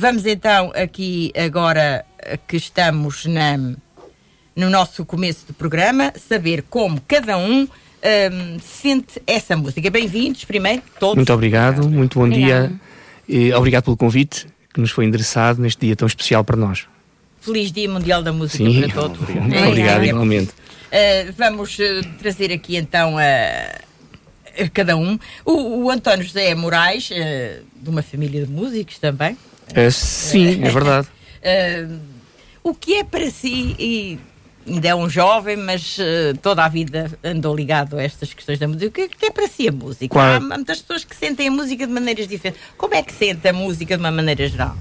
Vamos então aqui agora que estamos na, no nosso começo do programa, saber como cada um um, sente essa música. Bem-vindos, primeiro, todos. Muito obrigado, muito bom Obrigada. dia. E obrigado pelo convite que nos foi endereçado neste dia tão especial para nós. Feliz Dia Mundial da Música Sim, para todos. Obrigado, é, obrigado é, igualmente. Uh, vamos uh, trazer aqui então a, a cada um. O, o, António José Moraes, uh, de uma família de músicos também. Sim, é verdade. o que é para si, e ainda é um jovem, mas uh, toda a vida andou ligado a estas questões da música. O que, é que é para si a música? Claro. Há muitas pessoas que sentem a música de maneiras diferentes. Como é que sente a música de uma maneira geral?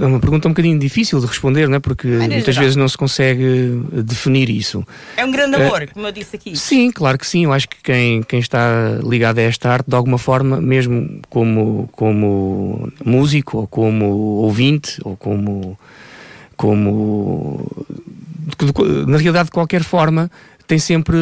É uma pergunta um bocadinho difícil de responder, não é? porque Maneira muitas vezes não se consegue definir isso. É um grande amor, uh, como eu disse aqui. Sim, claro que sim. Eu acho que quem, quem está ligado a esta arte, de alguma forma, mesmo como, como músico, ou como ouvinte, ou como, como na realidade, de qualquer forma, tem sempre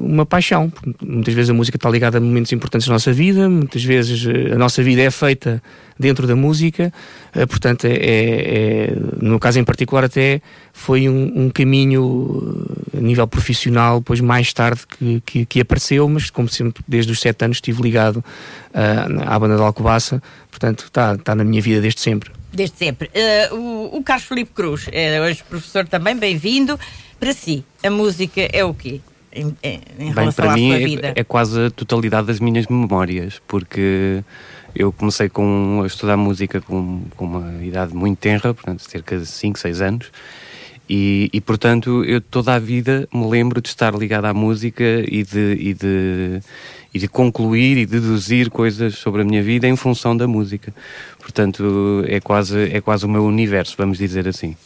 uma paixão. Muitas vezes a música está ligada a momentos importantes da nossa vida, muitas vezes eh, a nossa vida é feita dentro da música, eh, portanto, é, é, é no caso em particular, até foi um, um, caminho eh, a nível profissional, pois mais tarde que, que, que, apareceu, mas como sempre, desde os sete anos estive ligado uh, à banda de Alcobaça, portanto, está, está na minha vida desde sempre. Desde sempre. Uh, o, o Carlos Felipe Cruz é hoje professor também, bem-vindo. Para si, a música é o quê? Em, em Bem, para mim é, é, quase a totalidade das minhas memórias, porque eu comecei com, a estudar música com, com uma idade muito tenra, portanto, cerca de 5, 6 anos, e, e, portanto eu toda a vida me lembro de estar ligado à música e de, e de, e de concluir e deduzir coisas sobre a minha vida em função da música. Portanto, é quase, é quase o meu universo, vamos dizer assim.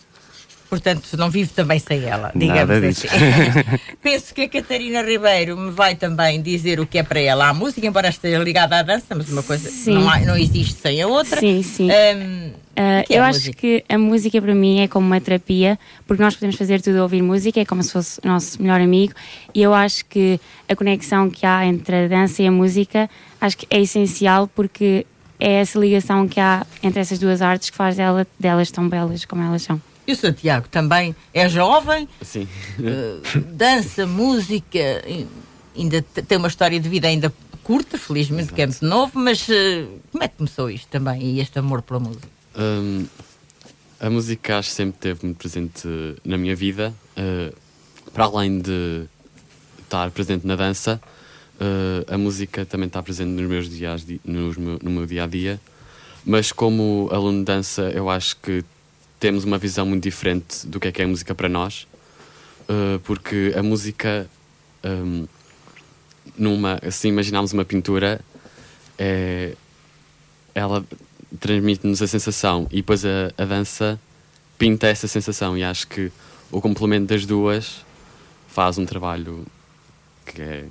Portanto, não vivo também sem ela, digamos Nada assim. Penso que a Catarina Ribeiro me vai também dizer o que é para ela a música, embora esteja ligada à dança, mas uma coisa não, há, não existe sem a outra. Sim, sim. Um, Uh, é eu acho que a música para mim é como uma terapia, porque nós podemos fazer tudo a ouvir música, é como se fosse o nosso melhor amigo, e eu acho que a conexão que há entre a dança e a música acho que é essencial porque é essa ligação que há entre essas duas artes que faz dela, delas tão belas como elas são. E o Sr. Tiago também é jovem, Sim. Uh, dança, música, ainda tem uma história de vida ainda curta, felizmente, Exato. que é muito novo, mas uh, como é que começou isto também e este amor pela música? Um, a música acho que sempre esteve muito presente na minha vida, uh, para além de estar presente na dança, a música também está presente nos meus dias, nos no meu dia a dia. Mas como aluno de dança, eu acho que temos uma visão muito diferente do que é que é a música para nós, uh, porque a música, um, numa, assim imaginarmos uma pintura, é, ela transmite-nos a sensação e depois a, a dança pinta essa sensação e acho que o complemento das duas faz um trabalho que é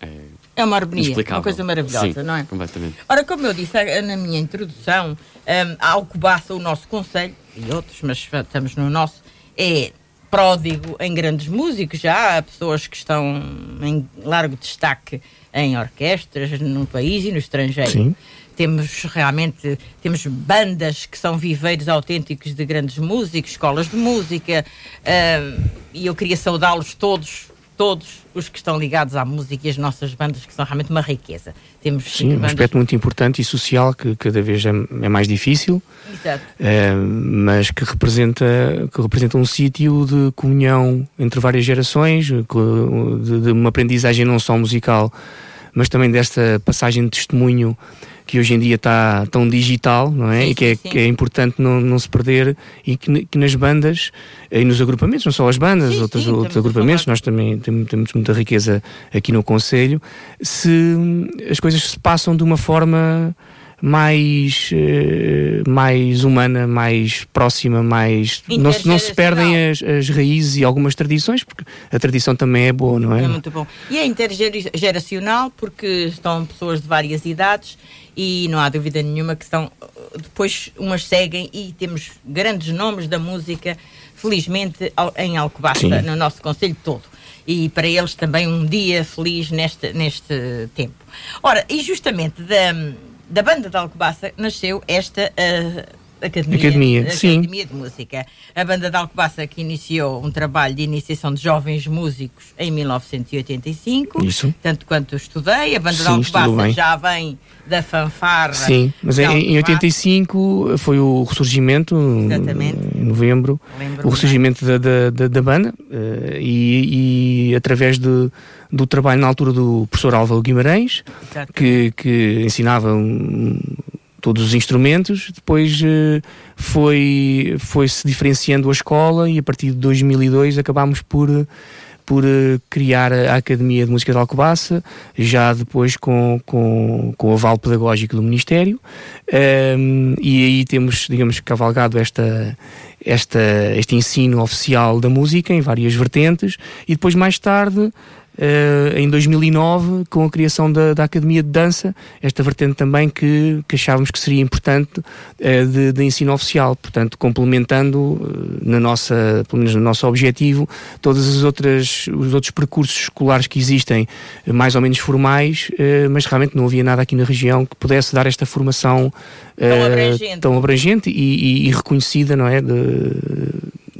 é, é uma harmonia, uma coisa maravilhosa, Sim, não é? completamente. Ora, como eu disse na minha introdução, um, a Alcobaça, o nosso conselho, e outros, mas estamos no nosso, é pródigo em grandes músicos, já há pessoas que estão em largo destaque em orquestras no país e no estrangeiro. Sim. Temos realmente temos bandas que são viveiros autênticos de grandes músicos, escolas de música, um, e eu queria saudá-los todos todos os que estão ligados à música e as nossas bandas, que são realmente uma riqueza. Temos Sim, um aspecto muito importante e social que cada vez é, é mais difícil, é, mas que representa, que representa um sítio de comunhão entre várias gerações, de, de uma aprendizagem não só musical, mas também desta passagem de testemunho que hoje em dia está tão digital, não é? Sim, e que é, que é importante não, não se perder e que, que, nas bandas e nos agrupamentos, não só as bandas, sim, outros, outros agrupamentos, nós também temos, temos muita riqueza aqui no Conselho, se as coisas se passam de uma forma mais, uh, mais humana, mais próxima, mais. Não se, não se perdem as, as raízes e algumas tradições, porque a tradição também é boa, não é? É muito bom. E é intergeracional, porque estão pessoas de várias idades e não há dúvida nenhuma que estão. Depois umas seguem e temos grandes nomes da música, felizmente, em Alcobaça, no nosso Conselho todo e para eles também um dia feliz neste, neste tempo. Ora, e justamente da, da banda de Alcobaça nasceu esta uh, Academia, Academia, sim. Academia de Música. A banda de Alcobaça que iniciou um trabalho de iniciação de jovens músicos em 1985. Isso. Tanto quanto estudei. A banda sim, de Alcobaça já vem da fanfarra. Sim, mas em, em 85 foi o ressurgimento, Exatamente. em novembro, Lembro o ressurgimento da, da, da, banda uh, e, e, através de, do trabalho na altura do professor Álvaro Guimarães, que, que ensinava um, todos os instrumentos, depois uh, foi, foi se diferenciando a escola e a partir de 2002 acabámos por por uh, criar a Academia de Música de Alcobaça, já depois com, com, com o aval pedagógico do Ministério, um, e aí temos, digamos, cavalgado esta, esta, este ensino oficial da música em várias vertentes, e depois mais tarde Uh, em 2009, com a criação da, da, Academia de Dança, esta vertente também que, que achávamos que seria importante uh, de, de, ensino oficial, portanto, complementando uh, na nossa, pelo menos no nosso objetivo, todas as outras, os outros percursos escolares que existem, mais ou menos formais, mas realmente não havia nada aqui na região que pudesse dar esta formação tão abrangente, tão abrangente e, e, e, reconhecida, não é? De,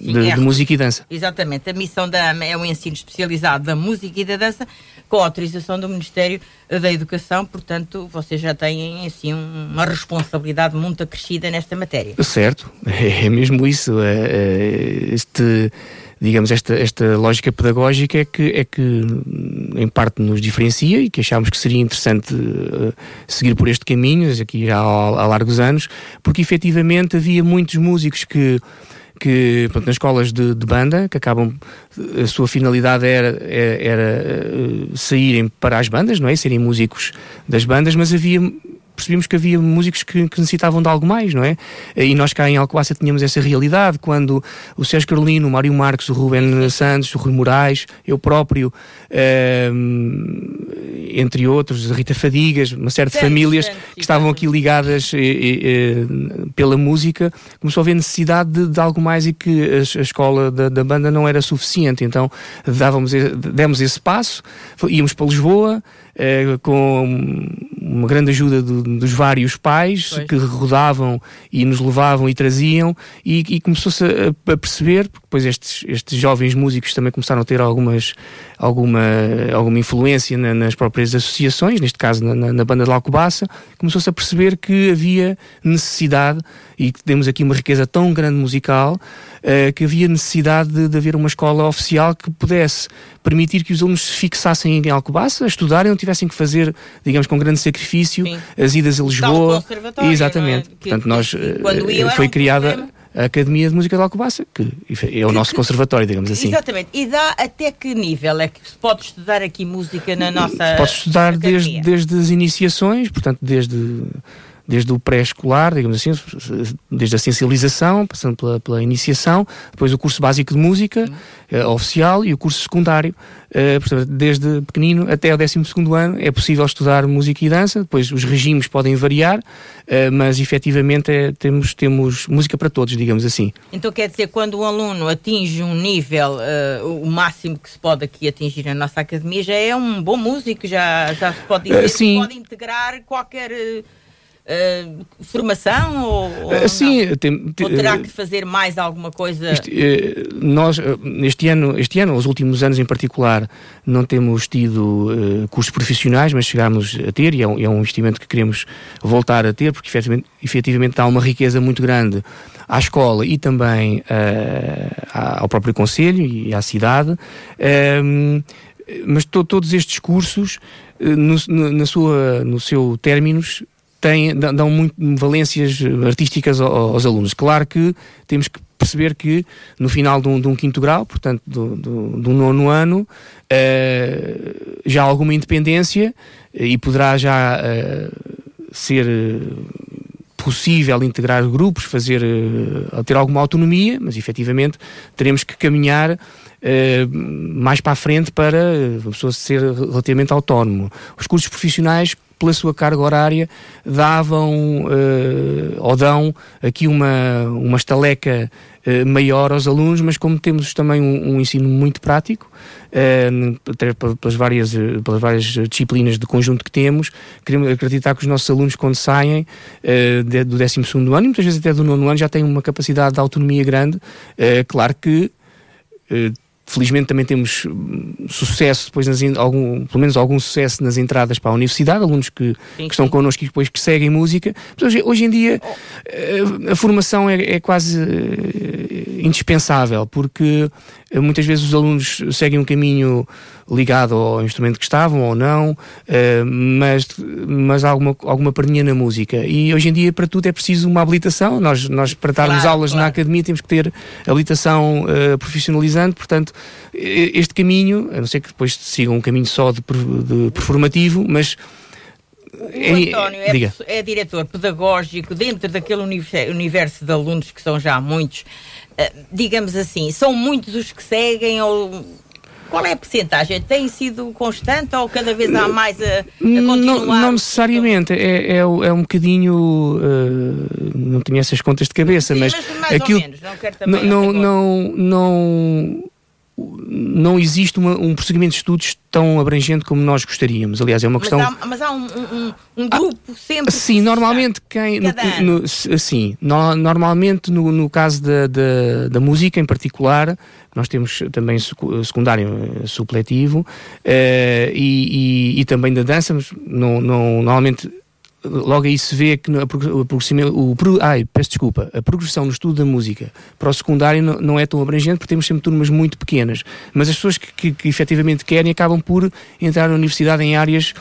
De, de, música e dança. Exatamente. A missão da AMA é um ensino especializado da música e da dança com autorização do Ministério da Educação, portanto, vocês já têm assim uma responsabilidade muito acrescida nesta matéria. Certo, é, é mesmo isso. É, é, este digamos, esta, esta lógica pedagógica é que, é que, em parte, nos diferencia e que achámos que seria interessante uh, seguir por este caminho, aqui já há, há largos anos, porque efetivamente havia muitos músicos que que nas escolas de, de, banda que acabam a sua finalidade era, era, era, saírem para as bandas, não é? Serem músicos das bandas, mas havia percebemos que havia músicos que, que, necessitavam de algo mais, não é? E nós cá em Alcobaça tínhamos essa realidade quando o Sérgio Carolino, o Mário Marques, o Ruben Santos, o Rui Moraes, eu próprio, uh, entre outros, Rita Fadigas, uma série de famílias que estavam aqui ligadas pela música, começou a haver necessidade de, de algo mais e que a, a escola da, da, banda não era suficiente, então dávamos, demos esse passo, íamos para Lisboa, eh, com uma grande ajuda do, dos vários pais pois. que rodavam e nos levavam e traziam. E, e começou-se a, a, perceber, porque depois estes, estes jovens músicos também começaram a ter algumas, alguma, alguma influência na, nas próprias associações, neste caso na, na, banda de Alcobaça, começou-se a perceber que havia necessidade e que temos aqui uma riqueza tão grande musical uh, que havia necessidade de, de, haver uma escola oficial que pudesse permitir que os alunos se fixassem em Alcobaça, estudarem, não tivessem que fazer, digamos, com grande sacrifício, Sim. as idas a Lisboa. Exatamente. É? Portanto, nós, uh, foi criada a Academia de Música de Alcobaça, que é o que, nosso conservatório, digamos assim. Exatamente. E dá até que nível é que se pode estudar aqui música na nossa. Pode estudar desde, desde as iniciações, portanto, desde desde o pré-escolar, digamos assim, desde a sensibilização, passando pela, pela iniciação, depois o curso básico de música uh, oficial e o curso secundário, uh, portanto, desde pequenino até o 12 ano é possível estudar música e dança, depois os regimes podem variar, uh, mas efetivamente é, temos, temos música para todos, digamos assim. Então quer dizer, quando um aluno atinge um nível, o máximo que se pode aqui atingir na nossa academia, já é um bom músico, já, já se pode dizer, sim. pode integrar qualquer Uh, formação ou, ou uh, sim, tem, ou terá que fazer mais alguma coisa? Uh, nós, este ano, este ano, os últimos anos em particular, não temos tido cursos profissionais, mas chegámos a ter, e é um, é um, investimento que queremos voltar a ter, porque efetivamente, efetivamente há uma riqueza muito grande à escola e também ao próprio Conselho e à cidade. mas to, todos estes cursos, no, no, na sua, no seu términos, têm, dão muito valências artísticas aos, alunos. Claro que temos que perceber que no final de um, de um quinto grau, portanto do, do, do nono ano, uh, já há alguma independência e poderá já uh, ser possível integrar grupos, fazer, uh, ter alguma autonomia, mas efetivamente teremos que caminhar mais para a frente para a pessoa ser relativamente autónomo. Os cursos profissionais pela sua carga horária, davam uh, ou dão aqui uma, uma estaleca uh, maior aos alunos, mas como temos também um, um ensino muito prático, uh, pelas, várias, pelas várias disciplinas de conjunto que temos, queremos acreditar que os nossos alunos, quando saem de, do 12 ano, e muitas vezes até do nono ano, já têm uma capacidade de autonomia grande. claro que Felizmente também temos hum, sucesso depois, nas, algum, pelo menos algum sucesso nas entradas para a universidade, alunos que, sim, que estão sim. connosco e depois que seguem música. Hoje, hoje, em dia a, a formação é, é quase uh, indispensável, porque uh, muitas vezes os alunos seguem um caminho ligado ao instrumento que estavam ou não, uh, mas, mas há alguma, alguma perninha na música. E hoje em dia, para tudo, é preciso uma habilitação. Nós, nós para darmos claro, aulas claro. na academia, temos que ter habilitação uh, profissionalizante. Portanto, este caminho, a não ser que depois sigam um caminho só de, de performativo, mas. O António é, é, diretor pedagógico dentro daquele universo de alunos que são já muitos. Uh, digamos assim, são muitos os que seguem ou qual é a porcentagem? Tem sido constante ou cada vez há mais a, a continuar? Não, não necessariamente, é, é, é, um bocadinho. Uh, não tinha essas contas de cabeça, Sim, mas, mas mais aquilo, ou menos, não quero também. Não, não, não, não existe uma, um prosseguimento de estudos tão abrangente como nós gostaríamos. Aliás, é uma questão. Mas há, mas há um, um, um, grupo ah, sempre. Sim, normalmente quem. No, no, sim, no, normalmente no, no caso da, da, da, música em particular, nós temos também secundário eh, supletivo uh, e, e, e, também da dança, mas não, não, normalmente logo aí se vê que a, o, o, ai, peço desculpa, a progressão no estudo da música para o secundário não, não, é tão abrangente porque temos sempre turmas muito pequenas, mas as pessoas que, que, que efetivamente querem acabam por entrar na universidade em áreas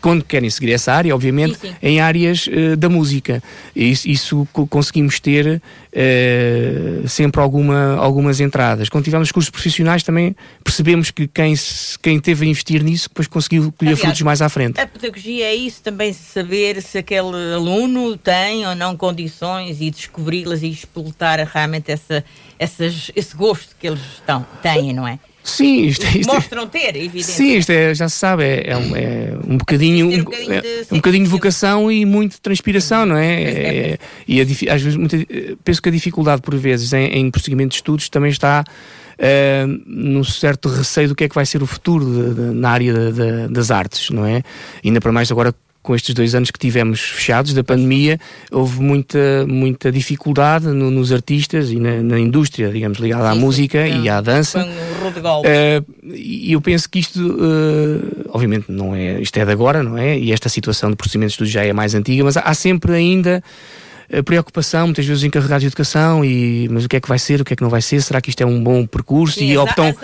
quando querem seguir essa área, obviamente, sim, sim. em áreas uh, da música. Isso, isso conseguimos ter uh, sempre alguma, algumas entradas. Quando tivemos cursos profissionais também percebemos que quem, quem teve a investir nisso depois conseguiu colher Aliás, frutos mais à frente. A pedagogia é isso também, saber se aquele aluno tem ou não condições e descobri-las e explotar realmente essa, essas, esse gosto que eles estão, têm, não é? Sim, isto, é- isto Mostram ter, evidente. Sim, isto é, já se sabe, é, é, um, é um bocadinho, um, bocadinho é, de, um bocadinho de vocação e muito transpiração, não é? é e a, às vezes, muita, penso que a dificuldade, por vezes, em, em prosseguimento de estudos também está uh, num certo receio do que é que vai ser o futuro de, de, na área de, das artes, não é? Ainda para mais agora com estes dois anos que tivemos fechados da pandemia, houve muita, muita dificuldade no, nos artistas e na, na, indústria, digamos, ligada à música e à dança. Uh, e eu penso que isto, uh, obviamente, não é, isto é de agora, não é? E esta situação de procedimentos de estudo já é mais antiga, mas há sempre ainda a preocupação, muitas vezes encarregados de educação, e mas o que é que vai ser, o que é que não vai ser, será que isto é um bom percurso? Sim, e optam.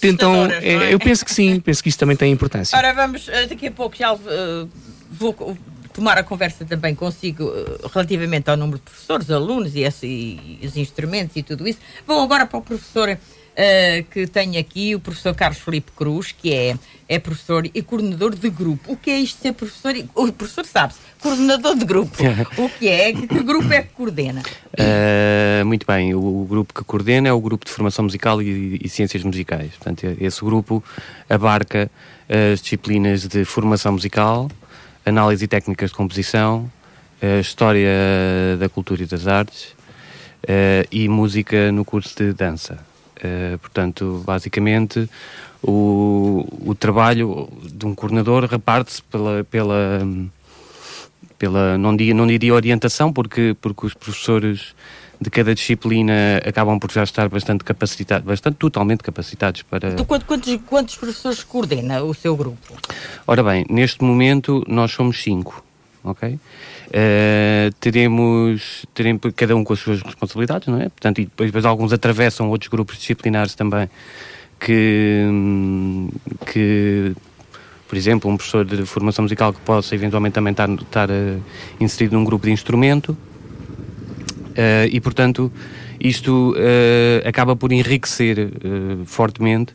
tentam, é, é? Eu penso que sim, penso que isso também tem importância. Ora, vamos, daqui a pouco já uh, vou tomar a conversa também consigo uh, relativamente ao número de professores, alunos e, esse, e, os instrumentos e tudo isso. Vou agora para o professor uh, que tenho aqui, o professor Carlos Felipe Cruz, que é, é professor e coordenador de grupo. O que é isto de ser professor? O professor sabe-se, coordenador de grupo. o que é? Que, que grupo é que coordena? Uh, muito bem, o, o, grupo que coordena é o grupo de formação musical e, e ciências musicais. Portanto, esse grupo abarca as disciplinas de formação musical, análise e técnicas de composição, uh, história da cultura e das artes uh, e música no curso de dança. Uh, portanto, basicamente, o, o trabalho de um coordenador reparte-se pela, pela, pela não, diria, não diria orientação, porque, porque os professores de cada disciplina acabam por já estar bastante capacitados, bastante totalmente capacitados para. Então, quantos, quantos professores coordena o seu grupo? Ora bem, neste momento nós somos cinco, ok? Uh, teremos, teremos cada um com as suas responsabilidades, não é? Portanto, e depois, depois alguns atravessam outros grupos disciplinares também que, que por exemplo, um professor de formação musical que possa eventualmente também estar, estar uh, inserido num grupo de instrumento uh, e, portanto, isto acaba por enriquecer fortemente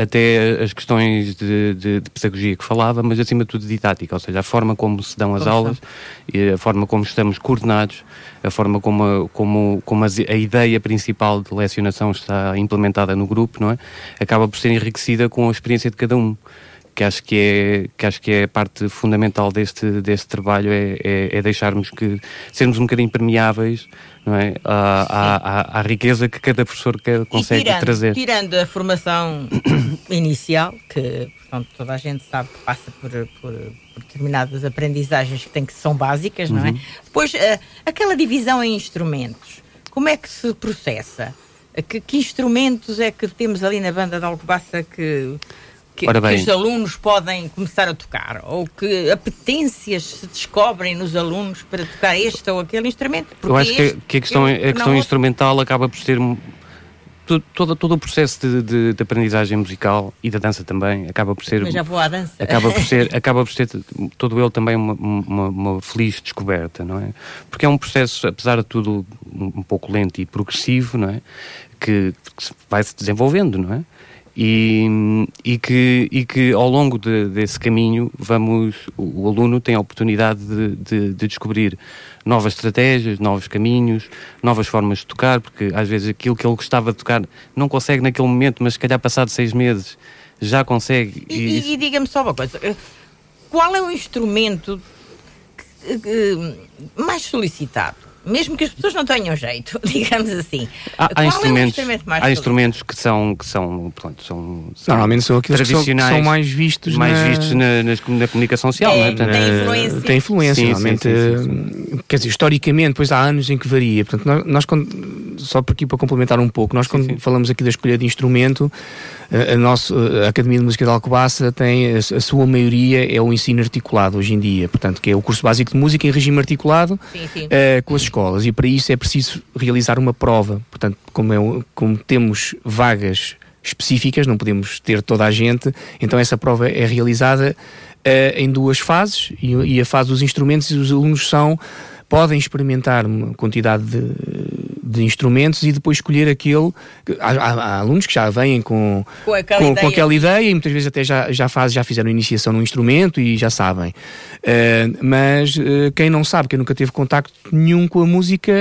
até as questões de, de, de, pedagogia que falava, mas acima de tudo didática, ou seja, a forma como se dão as como aulas, e a forma como estamos coordenados, a forma como, a, como, como a, a, ideia principal de lecionação está implementada no grupo, não é? Acaba por ser enriquecida com a experiência de cada um que acho que é que acho que é a parte fundamental deste deste trabalho é, é, é deixarmos que sermos um bocadinho permeáveis não é à, à, à, riqueza que cada professor consegue tirando, trazer tirando a formação inicial que portanto, toda a gente sabe que passa por, por, por determinadas aprendizagens que, tem, que são básicas, não é? Uhum. Depois, uh, aquela divisão em instrumentos, como é que se processa? Que, que, instrumentos é que temos ali na banda de Alcobaça que, que, que, os alunos podem começar a tocar? Ou que apetências se descobrem nos alunos para tocar este ou aquele instrumento? Porque Eu acho que, que a questão, a questão instrumental acaba por ser todo, todo o processo de, de, de, aprendizagem musical e da dança também acaba por ser. Mas já vou à dança. Acaba por ser, acaba por ser todo ele também uma, uma, uma, feliz descoberta, não é? Porque é um processo, apesar de tudo, um pouco lento e progressivo, não é? Que, que vai se desenvolvendo, não é? E, e, que, e que ao longo de, desse caminho vamos o, o, aluno tem a oportunidade de, de, de, descobrir novas estratégias, novos caminhos, novas formas de tocar, porque às vezes aquilo que ele gostava de tocar não consegue naquele momento, mas se calhar passado seis meses já consegue. E, e, e diga-me só uma coisa, eh, qual é o instrumento que, que, mais solicitado? Mesmo que as pessoas não tenham jeito, digamos assim. Há, há instrumentos, é há instrumentos que são, que são, pronto, são, são normalmente são aqueles tradicionais, que são, que são mais vistos mais na... vistos na, na, na comunicação social, é, não é? tem influência. Tem influência, sim, normalmente, sim, sim, quer dizer, historicamente, depois há anos em que varia. Portanto, nós, nós quando, só por aqui para complementar um pouco, nós quando falamos aqui da escolha de instrumento, a, a, nosso, a Academia de Música de Alcobaça tem, a, sua maioria é o ensino articulado hoje em dia, portanto, que é o curso básico de música em regime articulado uh, com as escolas, e para isso é preciso realizar uma prova, portanto, como, é, como temos vagas específicas, não podemos ter toda a gente, então essa prova é realizada uh, em duas fases, e, e a fase dos instrumentos e os alunos são podem experimentar uma quantidade de, de instrumentos e depois escolher aquele. Há, há, há alunos que já vêm com, com, aquela, com, ideia. com aquela ideia e muitas vezes até já, já, faz, já fizeram iniciação no instrumento e já sabem. Uh, mas uh, quem não sabe, quem nunca teve contacto nenhum com a música,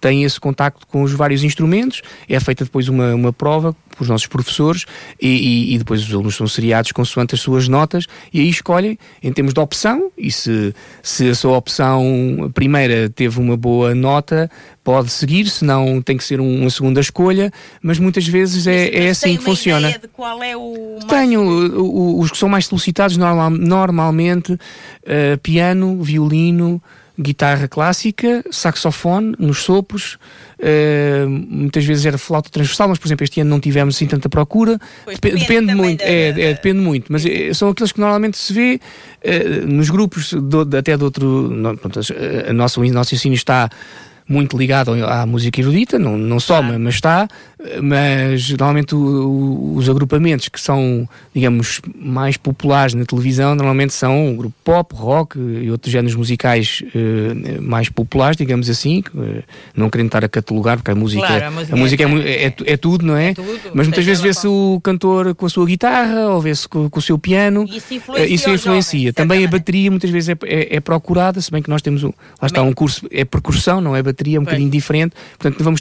tem esse contacto com os vários instrumentos, é feita depois uma, uma prova pelos nossos professores e, e, e, depois os alunos são seriados consoante as suas notas e aí escolhem em termos de opção e se, se a sua opção primeira teve uma boa nota pode seguir, se não tem que ser uma segunda escolha, mas muitas vezes é, é assim que funciona. Ideia de qual é o mais... Tenho os que são mais solicitados normal, normalmente uh, piano, violino, guitarra clássica, saxofone nos sopros, uh, muitas vezes era flauta transversal, mas por exemplo este ano não tivemos assim tanta procura. Pois, depende, depende muito, da... é, é, depende muito, mas é, são aqueles que normalmente se vê uh, nos grupos do, até de outro. Não, pronto, a nossa, o nosso ensino está muito ligado à música erudita, não, não só, ah. mas está, mas normalmente o, os agrupamentos que são, digamos, mais populares na televisão, normalmente são o grupo pop, rock e outros géneros musicais uh, mais populares, digamos assim, uh, não querendo estar a catalogar, porque a música, claro, a música, a música é, é, é, é, tudo, não é? é tudo, mas muitas vezes vê-se o cantor com a sua guitarra ou vê-se com, com, o seu piano, isso influencia. Uh, isso influencia. Jovem, Também a bateria muitas vezes é, é, é, procurada, se bem que nós temos, um, lá está um curso, é percussão, não é bateria, é um pois. bocadinho diferente, portanto vamos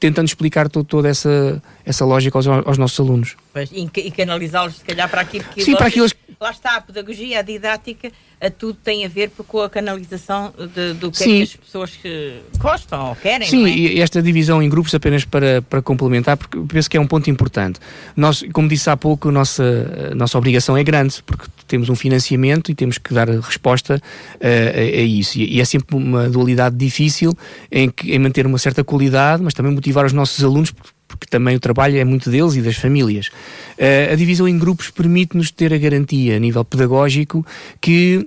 tentando explicar todo, toda essa, essa lógica aos, aos nossos alunos. Pois, e, e canalizá-los, se calhar, para aquilo que. Sim, para aquilo lá está a pedagogia, a didática, a tudo tem a ver com a canalização de, do que Sim. é que as pessoas gostam ou querem. Sim, é? e esta divisão em grupos apenas para, para complementar, porque penso que é um ponto importante. Nós, como disse há pouco, a nossa, a nossa obrigação é grande, porque temos um financiamento e temos que dar resposta uh, a, a, isso. E, e, é sempre uma dualidade difícil em, que, em manter uma certa qualidade, mas também motivar os nossos alunos, porque também o trabalho é muito deles e das famílias. Uh, a divisão em grupos permite-nos ter a garantia a nível pedagógico que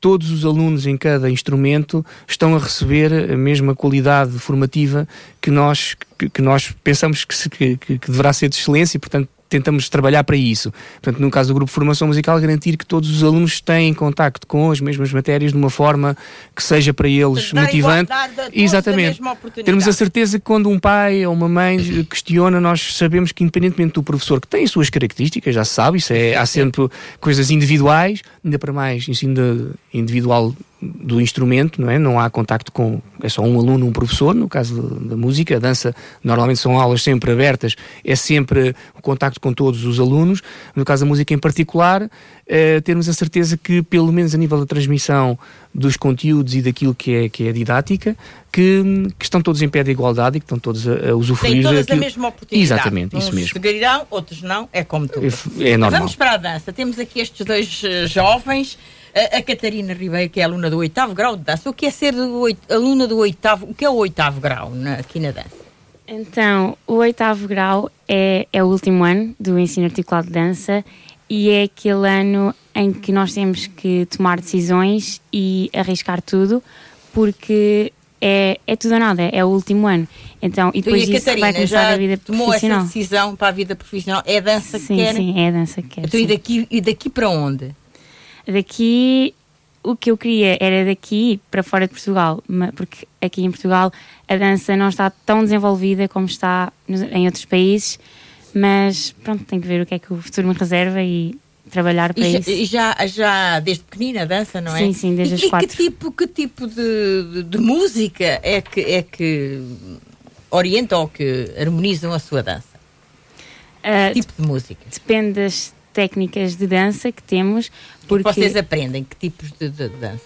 todos os alunos em cada instrumento estão a receber a mesma qualidade formativa que nós, que, que nós pensamos que, se, que, que, deverá ser de excelência e, portanto, tentamos trabalhar para isso. Portanto, no caso do grupo de formação musical, garantir que todos os alunos têm contacto com as mesmas matérias de uma forma que seja para eles Dar motivante. Exatamente. Termos a certeza que quando um pai ou uma mãe questiona, nós sabemos que independentemente do professor, que tem as suas características, já se sabe, isso é, há sempre coisas individuais, ainda para mais ensino individual do instrumento, não é? Não há contacto com, é só um aluno, um professor, no caso da música, a dança normalmente são aulas sempre abertas, é sempre o contacto com todos os alunos, no caso da música em particular, é, termos a certeza que, pelo menos a nível da transmissão dos conteúdos e daquilo que é, que é didática, que, que estão todos em pé de igualdade e que estão todos a, a usufruir Tem todas daquilo. a mesma oportunidade. Exatamente, Uns isso mesmo. seguirão, outros não, é como tu. É, é normal. Vamos para a dança. Temos aqui estes dois uh, jovens a, Catarina Ribeiro, que é aluna do oitavo grau de dança. O que é ser do aluna do oitavo? O que é o oitavo grau na, aqui na dança? Então, o oitavo grau é, é o último ano do ensino articulado de dança e é aquele ano em que nós temos que tomar decisões e arriscar tudo, porque é, é tudo ou nada, é o último ano. Então, e depois e a Catarina vai começar a vida tomou profissional. essa decisão para a vida profissional? É a dança sim, que quer? Sim, é a dança que quer. Então, e daqui, e daqui para onde? Daqui, o que eu queria era daqui para fora de Portugal, porque aqui em Portugal a dança não está tão desenvolvida como está em outros países, mas pronto, tenho que ver o que é que o futuro me reserva e trabalhar para e isso. E já, já desde pequenina dança, não é? Sim, sim, desde e, as quatro. E que tipo, que tipo de, de, de, música é que, é que orienta ou que harmonizam a sua dança? Uh, que tipo de música? Depende das técnicas de dança que temos. Porque que vocês aprendem? Que tipos de, de, dança?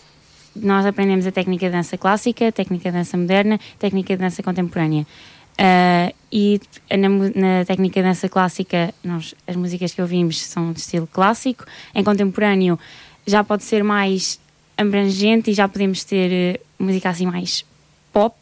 Nós aprendemos a técnica de dança clássica, a técnica de dança moderna, a técnica de dança contemporânea. Uh, e na, na, técnica de dança clássica, nós, as músicas que ouvimos são de estilo clássico. Em contemporâneo, já pode ser mais abrangente e já podemos ter uh, música assim mais pop.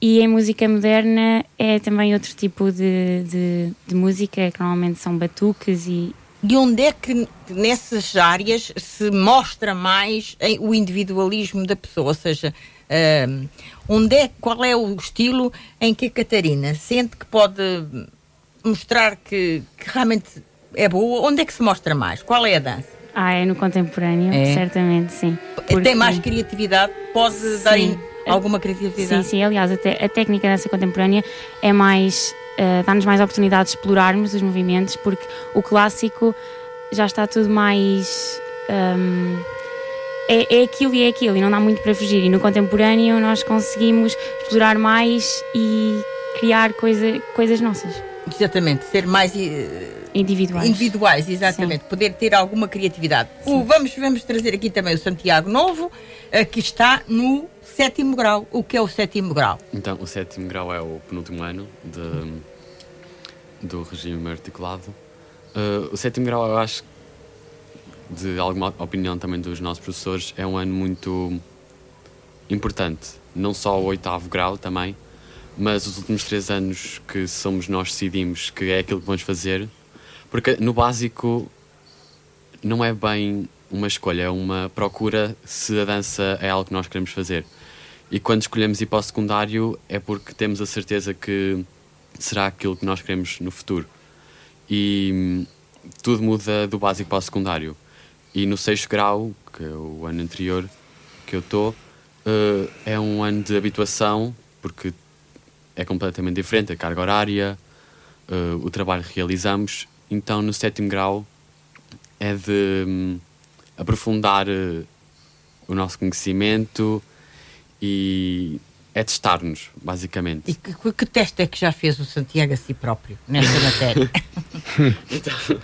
E em música moderna é também outro tipo de, de, de música, que normalmente são batuques e, de onde é que nessas áreas se mostra mais o individualismo da pessoa? Ou seja, uh, onde é, qual é o estilo em que a Catarina sente que pode mostrar que, que realmente é boa? Onde é que se mostra mais? Qual é a dança? Ah, é no contemporâneo, é. certamente, sim. Porque... Tem mais criatividade? Pode sim. dar alguma criatividade? Sim, sim. Aliás, até a técnica da dança contemporânea é mais uh, dá-nos mais oportunidade de explorarmos os movimentos, porque o clássico já está tudo mais. Um, é, é aquilo e é aquilo, e não dá muito para fugir. E no contemporâneo nós conseguimos explorar mais e criar coisa, coisas nossas. Exatamente, ser mais uh, individuais. Individuais, exatamente. Sim. Poder ter alguma criatividade. O, vamos, vamos trazer aqui também o Santiago Novo, uh, que está no sétimo grau. O que é o sétimo grau? Então, o sétimo grau é o penúltimo ano de, do regime articulado. Uh, o sétimo grau, eu acho, de alguma opinião também dos nossos professores, é um ano muito importante. Não só o oitavo grau também, mas os últimos três anos que somos nós decidimos que é aquilo que vamos fazer. Porque no básico não é bem uma escolha, é uma procura se a dança é algo que nós queremos fazer. E quando escolhemos ir para o secundário é porque temos a certeza que será aquilo que nós queremos no futuro. E hum, tudo muda do básico para o secundário. E no sexto grau, que é o ano anterior que eu estou, uh, é um ano de habituação, porque é completamente diferente a carga horária, uh, o trabalho que realizamos. Então, no sétimo grau, é de um, aprofundar uh, o nosso conhecimento, e é testar-nos, basicamente. E que, que, teste é que já fez o Santiago a si próprio nesta matéria? então,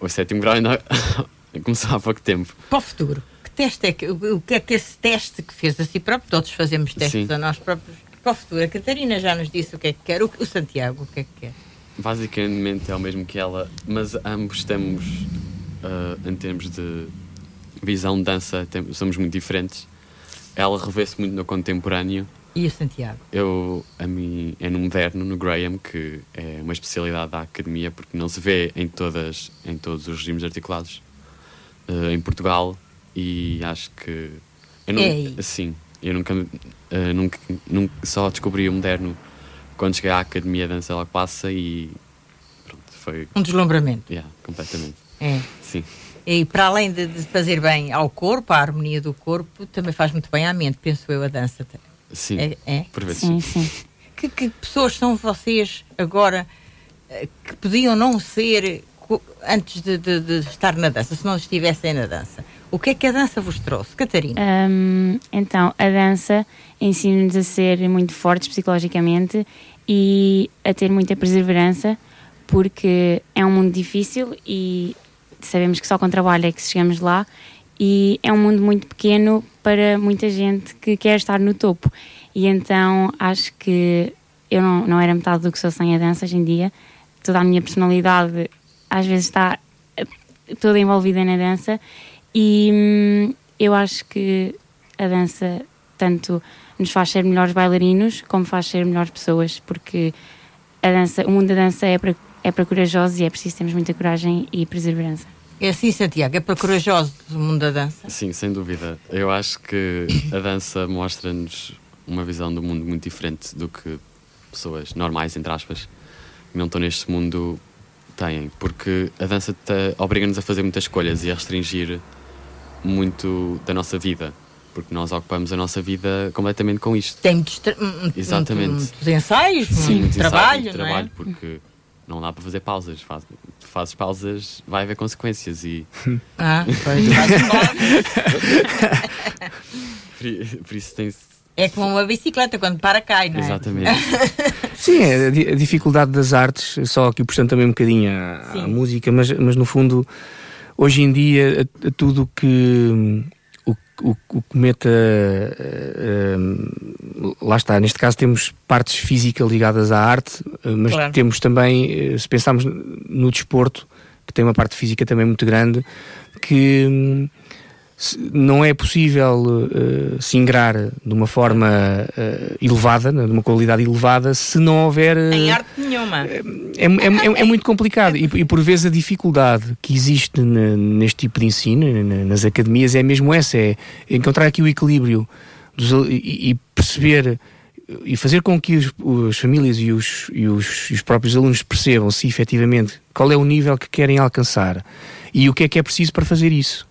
o sétimo grau ainda começou há pouco tempo. Para o futuro, que teste é que, o que é que esse teste que fez a si próprio, todos fazemos testes Sim. a nós próprios, para o futuro, a Catarina já nos disse o que é que quer, o, o Santiago o que é que quer? Basicamente é o mesmo que ela, mas ambos temos, uh, em termos de visão de dança, temos, somos muito diferentes ela revê-se muito no contemporâneo. E o Santiago? Eu, a mim, é no moderno, no Graham, que é uma especialidade da academia, porque não se vê em, todas, em todos os regimes articulados uh, em Portugal. E acho que. Eu não, Ei. Assim, eu nunca, uh, nunca, nunca. Só descobri o moderno quando cheguei à academia de dança ela passa e. Pronto, foi. Um deslumbramento. Yeah, completamente. É. Sim. E para além de, de, fazer bem ao corpo, à harmonia do corpo, também faz muito bem à mente, penso eu, a dança. Sim. É? é? Por vezes sim, sim. Que, que, pessoas são vocês agora eh, que podiam não ser antes de, de, de, estar na dança, se não estivessem na dança? O que é que a dança vos trouxe, Catarina? Um, então, a dança ensina-nos a ser muito fortes psicologicamente e a ter muita perseverança, porque é um mundo difícil e sabemos que só com trabalho é que chegamos lá. E é um mundo muito pequeno para muita gente que quer estar no topo. E então acho que eu não, não era metade do que sou sem a dança hoje em dia. Toda a minha personalidade às vezes está eh, toda envolvida na dança e hum, eu acho que a dança tanto nos faz ser melhores bailarinos como faz ser melhores pessoas, porque a dança, o mundo da dança é para, é para corajosos e é preciso termos muita coragem e perseverança. É assim, Santiago, é para corajosos o mundo da dança? Sim, sem dúvida. Eu acho que a dança mostra-nos uma visão do mundo muito diferente do que pessoas normais, entre aspas, que não estão neste mundo têm, porque a dança obriga-nos a fazer muitas escolhas e a restringir muito da nossa vida porque nós ocupamos a nossa vida completamente com isto. Tem muitos, Exatamente. muitos ensaios, Sim, muito trabalho, muito trabalho, é? porque não dá para fazer pausas. Faz, fazes pausas, vai haver consequências e. Ah, pois, por, por isso tem é como uma bicicleta, quando para cai, não é? Exatamente. Sim, é a dificuldade das artes, só aqui puxando também um bocadinho a, a música, mas, mas no fundo, hoje em dia, a, a tudo que o, o que meta. Uh, lá está, neste caso temos partes físicas ligadas à arte, mas claro. temos também, se pensarmos no desporto, que tem uma parte física também muito grande, que não é possível uh, se ingrar de uma forma uh, elevada, né, de uma qualidade elevada, se não houver. Uh, em arte nenhuma. É, é, é, é muito complicado e, e, por vezes a dificuldade que existe neste tipo de ensino, nas academias, é mesmo essa: é encontrar aqui o equilíbrio dos, e, e, perceber e fazer com que os, as famílias e os, e, os, os próprios alunos percebam se efetivamente qual é o nível que querem alcançar e o que é que é preciso para fazer isso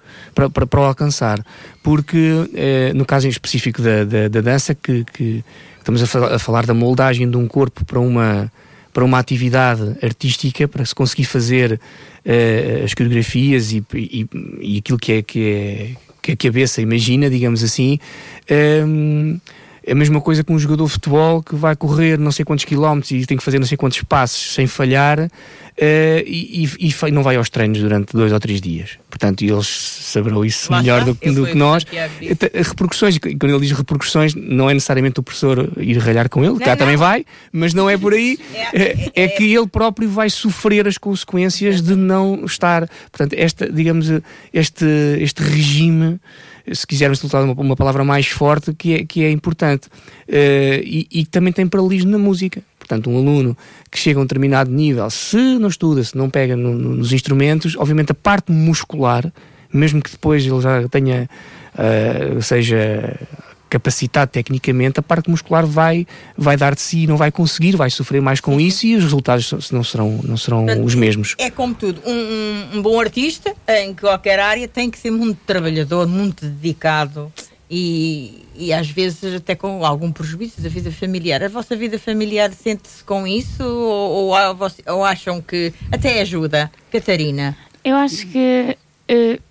para, o alcançar. Porque, eh, no caso em específico da, da, da dança, que, que estamos a, a, falar da moldagem de um corpo para uma, para uma atividade artística, para se conseguir fazer eh, as coreografias e, e, e, aquilo que é, que é que a cabeça imagina, digamos assim. Eh, a mesma coisa que um jogador de futebol que vai correr não sei quantos quilómetros e tem que fazer não sei quantos passos sem falhar uh, e, e, e, não vai aos treinos durante dois ou três dias. Portanto, eles saberão isso Lá melhor do, do que nós. Repercussões, quando ele diz repercussões, não é necessariamente o professor ir ralhar com ele, não, cá não. também vai, mas não é por aí. É, é, é, é, que ele próprio vai sofrer as consequências de não estar. Portanto, esta, digamos, este, este regime se quisermos utilizar uma, uma, palavra mais forte, que é, que é importante. Uh, e, e também tem paralelismo na música. Portanto, um aluno que chega a um determinado nível, se não estuda, se não pega no, no, nos instrumentos, obviamente a parte muscular, mesmo que depois ele já tenha, uh, seja capacitado tecnicamente, a parte muscular vai, vai dar de si, não vai conseguir, vai sofrer mais com isso e os resultados não serão, não serão Portanto, os mesmos. É como tudo, um, um, um, bom artista em qualquer área tem que ser muito trabalhador, muito dedicado e, e às vezes até com algum prejuízo da vida familiar. A vossa vida familiar sente-se com isso ou, ou, ou, acham que até ajuda? Catarina? Eu acho que. Uh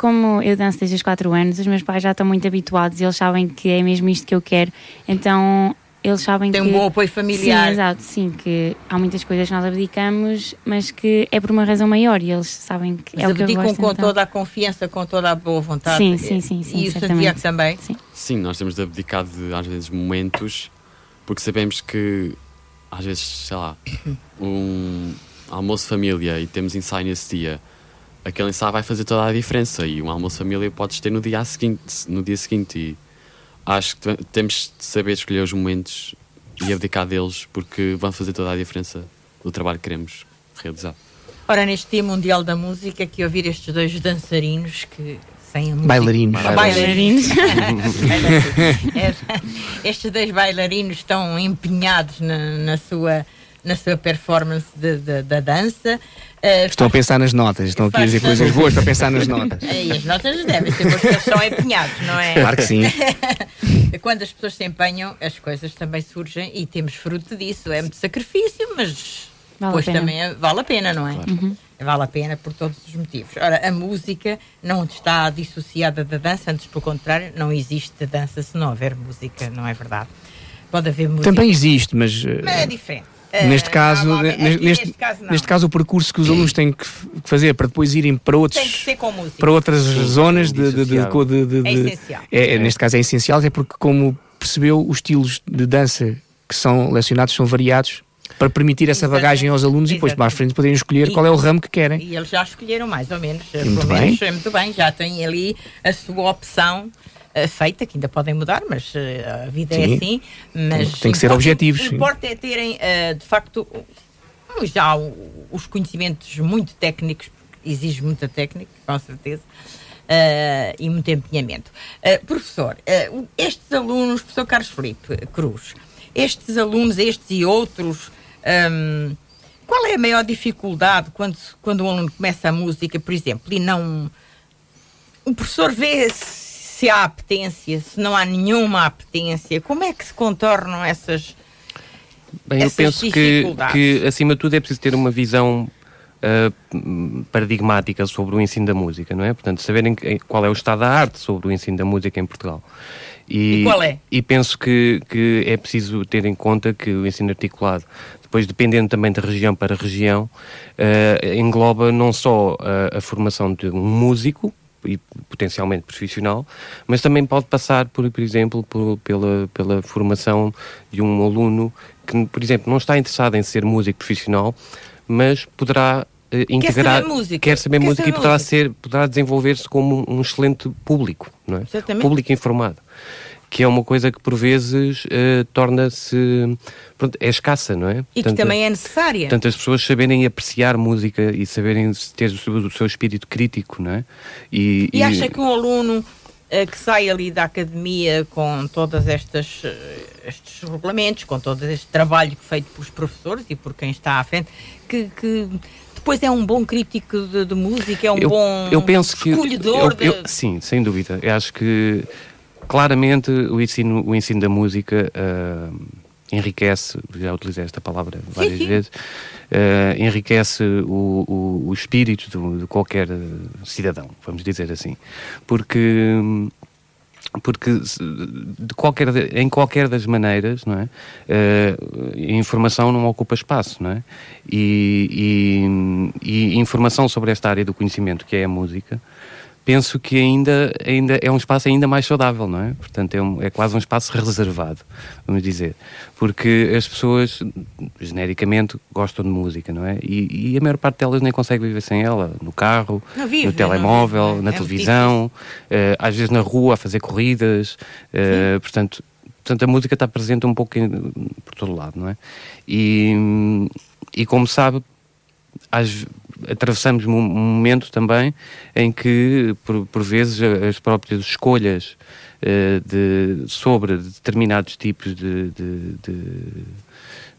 como eu danço desde os 4 anos, os meus pais já estão muito habituados e eles sabem que é mesmo isto que eu quero, então eles sabem Tem que. Tem um bom apoio familiar. Sim, exato, sim, que há muitas coisas que nós abdicamos, mas que é por uma razão maior e eles sabem que mas é o que eu gosto. com então. toda a confiança, com toda a boa vontade. Sim, sim, sim. sim e o Santiago também? Sim. sim, nós temos de abdicar de, às vezes, momentos, porque sabemos que, às vezes, sei lá, um almoço família e temos ensaio nesse dia aquele ensaio vai fazer toda a diferença e um almoço família podes ter no dia seguinte, no dia seguinte e acho que temos de saber escolher os momentos e abdicar deles porque vão fazer toda a diferença do trabalho que queremos realizar. Ora, neste Dia Mundial da Música, aqui ouvir estes dois dançarinos que sem bailarinos. Bailarinos. bailarinos. estes dois bailarinos estão empenhados na, na sua na sua performance de, de, da dança. Uh, estão a pensar nas notas, estão aqui a dizer coisas boas para pensar nas notas. E as notas devem ser boas, porque são empenhados, não é? Claro que sim. Quando as pessoas se empenham, as coisas também surgem e temos fruto disso. É muito sacrifício, mas vale depois também é, vale a pena, não é? Claro. Uhum. Vale a pena por todos os motivos. Ora, a música não está dissociada da dança, antes pelo contrário, não existe dança se não houver música, não é verdade? Pode haver música. Também existe, mas. Mas é diferente. Neste uh, caso, neste, neste, caso neste, caso, o percurso que os alunos têm que fazer para depois irem para outros para outras Sim, zonas de, de, de, de, é essencial. É, é, neste caso é essencial, é porque como percebeu os estilos de dança que são lecionados são variados para permitir essa Exatamente. bagagem aos alunos Exatamente. e depois mais à frente poderem escolher e, qual é o ramo que querem. E eles já escolheram mais ou menos, muito pelo bem. menos muito bem, já têm ali a sua opção feita, que ainda podem mudar, mas uh, a vida é Sim. é assim. Mas tem, que ser objetivos. O que importa é terem, uh, de facto, já os conhecimentos muito técnicos, exige muita técnica, com certeza. Uh, e muito empenhamento. Uh, professor, uh, estes alunos, professor Carlos Felipe Cruz, estes alunos, estes e outros, um, qual é a maior dificuldade quando, quando um aluno começa a música, por exemplo, e não. O professor vê se há apetência, se não há nenhuma apetência, como é que se contornam essas. Bem, eu penso que, que, acima de tudo, é preciso ter uma visão uh, paradigmática sobre o ensino da música, não é? Portanto, saberem qual é o estado da arte sobre o ensino da música em Portugal. E, e qual é? E penso que, que é preciso ter em conta que o ensino articulado depois dependendo também de região para região, uh, engloba não só uh, a formação de um músico, e potencialmente profissional, mas também pode passar, por, por exemplo, por, pela, pela formação de um aluno que, por exemplo, não está interessado em ser músico profissional, mas poderá integrar, quer saber música, quer saber quer música saber e poderá, ser, poderá desenvolver-se como um excelente público, não é? Exatamente. Público informado que é uma coisa que por vezes uh, torna-se é escassa, não é? E portanto, que também é necessária. Portanto, as pessoas saberem apreciar música e saberem ter o seu espírito crítico, não é? E, e, e... acha que um aluno uh, que sai ali da academia com todas estas uh, estes regulamentos, com todo este trabalho feito pelos professores e por quem está à frente, que, que depois é um bom crítico de, de música, é um eu, bom eu penso escolhedor que, eu, eu, Sim, sem dúvida. Eu acho que claramente o ensino, o ensino da música uh, enriquece, já utilizei esta palavra várias sim, sim. vezes, uh, enriquece o, o, o espírito de, de, qualquer cidadão, vamos dizer assim. Porque porque de qualquer, em qualquer das maneiras, não é? Uh, informação não ocupa espaço, não é? E, e, e, informação sobre esta área do conhecimento que é a música penso que ainda, ainda é um espaço ainda mais saudável, não é? Portanto, é, um, é quase um espaço reservado, vamos dizer. Porque as pessoas, genericamente, gostam de música, não é? E, e a maior parte delas nem consegue viver sem ela. No carro, vive, no telemóvel, vive, na é televisão, uh, às vezes na rua, a fazer corridas. Uh, portanto, portanto, a música está presente um pouco em, por todo lado, não é? E, e como sabe, às, atravessamos um momento também em que, por, por vezes, as próprias escolhas uh, de, sobre determinados tipos de, de, de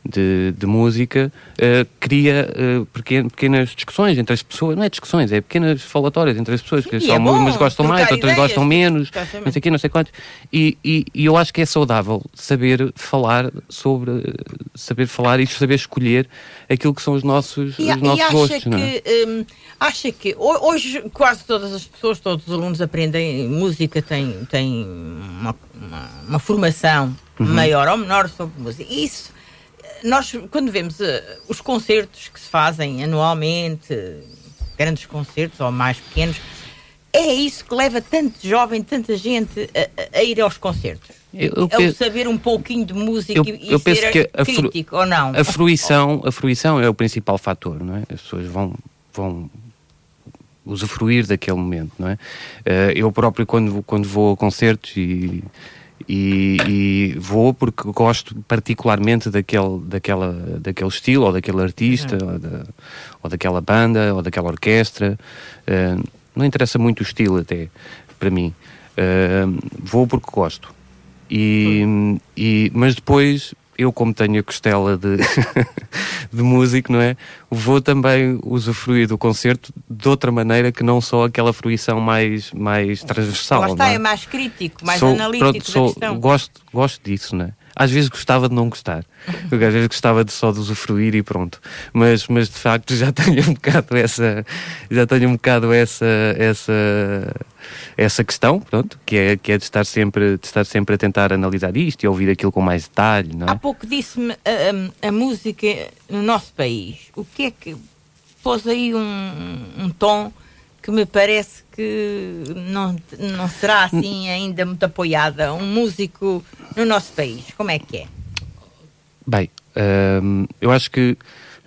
de, de música uh, cria uh, pequenas discussões entre as pessoas, não é discussões, é pequenas falatórias entre as pessoas, Sim, que só é umas gostam mais, outras gostam menos, não sei o quê, não sei quantos. E, e, e, eu acho que é saudável saber falar sobre, saber falar e saber escolher aquilo que são os nossos, e, os nossos gostos. Que, não é? Hum, acha que hoje quase todas as pessoas, todos os alunos aprendem música, têm, têm uma, uma, uma formação uhum. maior ou menor sobre música. Isso nós, quando vemos uh, os concertos que se fazem anualmente, grandes concertos ou mais pequenos, é isso que leva tanto jovem, tanta gente a, a ir aos concertos. Eu, eu é o saber um pouquinho de música eu, e eu ser penso que a crítico, ou não? A fruição, a fruição é o principal fator, não é? As pessoas vão, vão usufruir daquele momento, não é? Uh, eu próprio, quando, quando vou a concertos e e, e, vou porque gosto particularmente daquele, daquela, daquele estilo, ou daquele artista, uhum. ou, da, ou, daquela banda, ou daquela orquestra. Uh, não interessa muito o estilo, até, para mim. Uh, vou porque gosto. E, uhum. e, mas depois eu como tenho a costela de, de músico, não é? Vou também usufruir do concerto de outra maneira que não só aquela fruição mais, mais transversal. Lá está, é? é? mais crítico, mais sou, analítico pronto, sou, Gosto, gosto disso, não é? Às vezes gostava de não gostar, às vezes gostava de só de usufruir e pronto. Mas, mas de facto já tenho um bocado essa, já tenho um bocado essa, essa, essa questão, pronto, que é, que é de, estar sempre, de estar sempre a tentar analisar isto e ouvir aquilo com mais detalhe. Não é? Há pouco disse-me a, a, a, música no nosso país. O que é que pôs aí um, um tom que me parece que não, não será assim ainda muito apoiada. Um músico no nosso país, como é que é? Bem, hum, eu acho que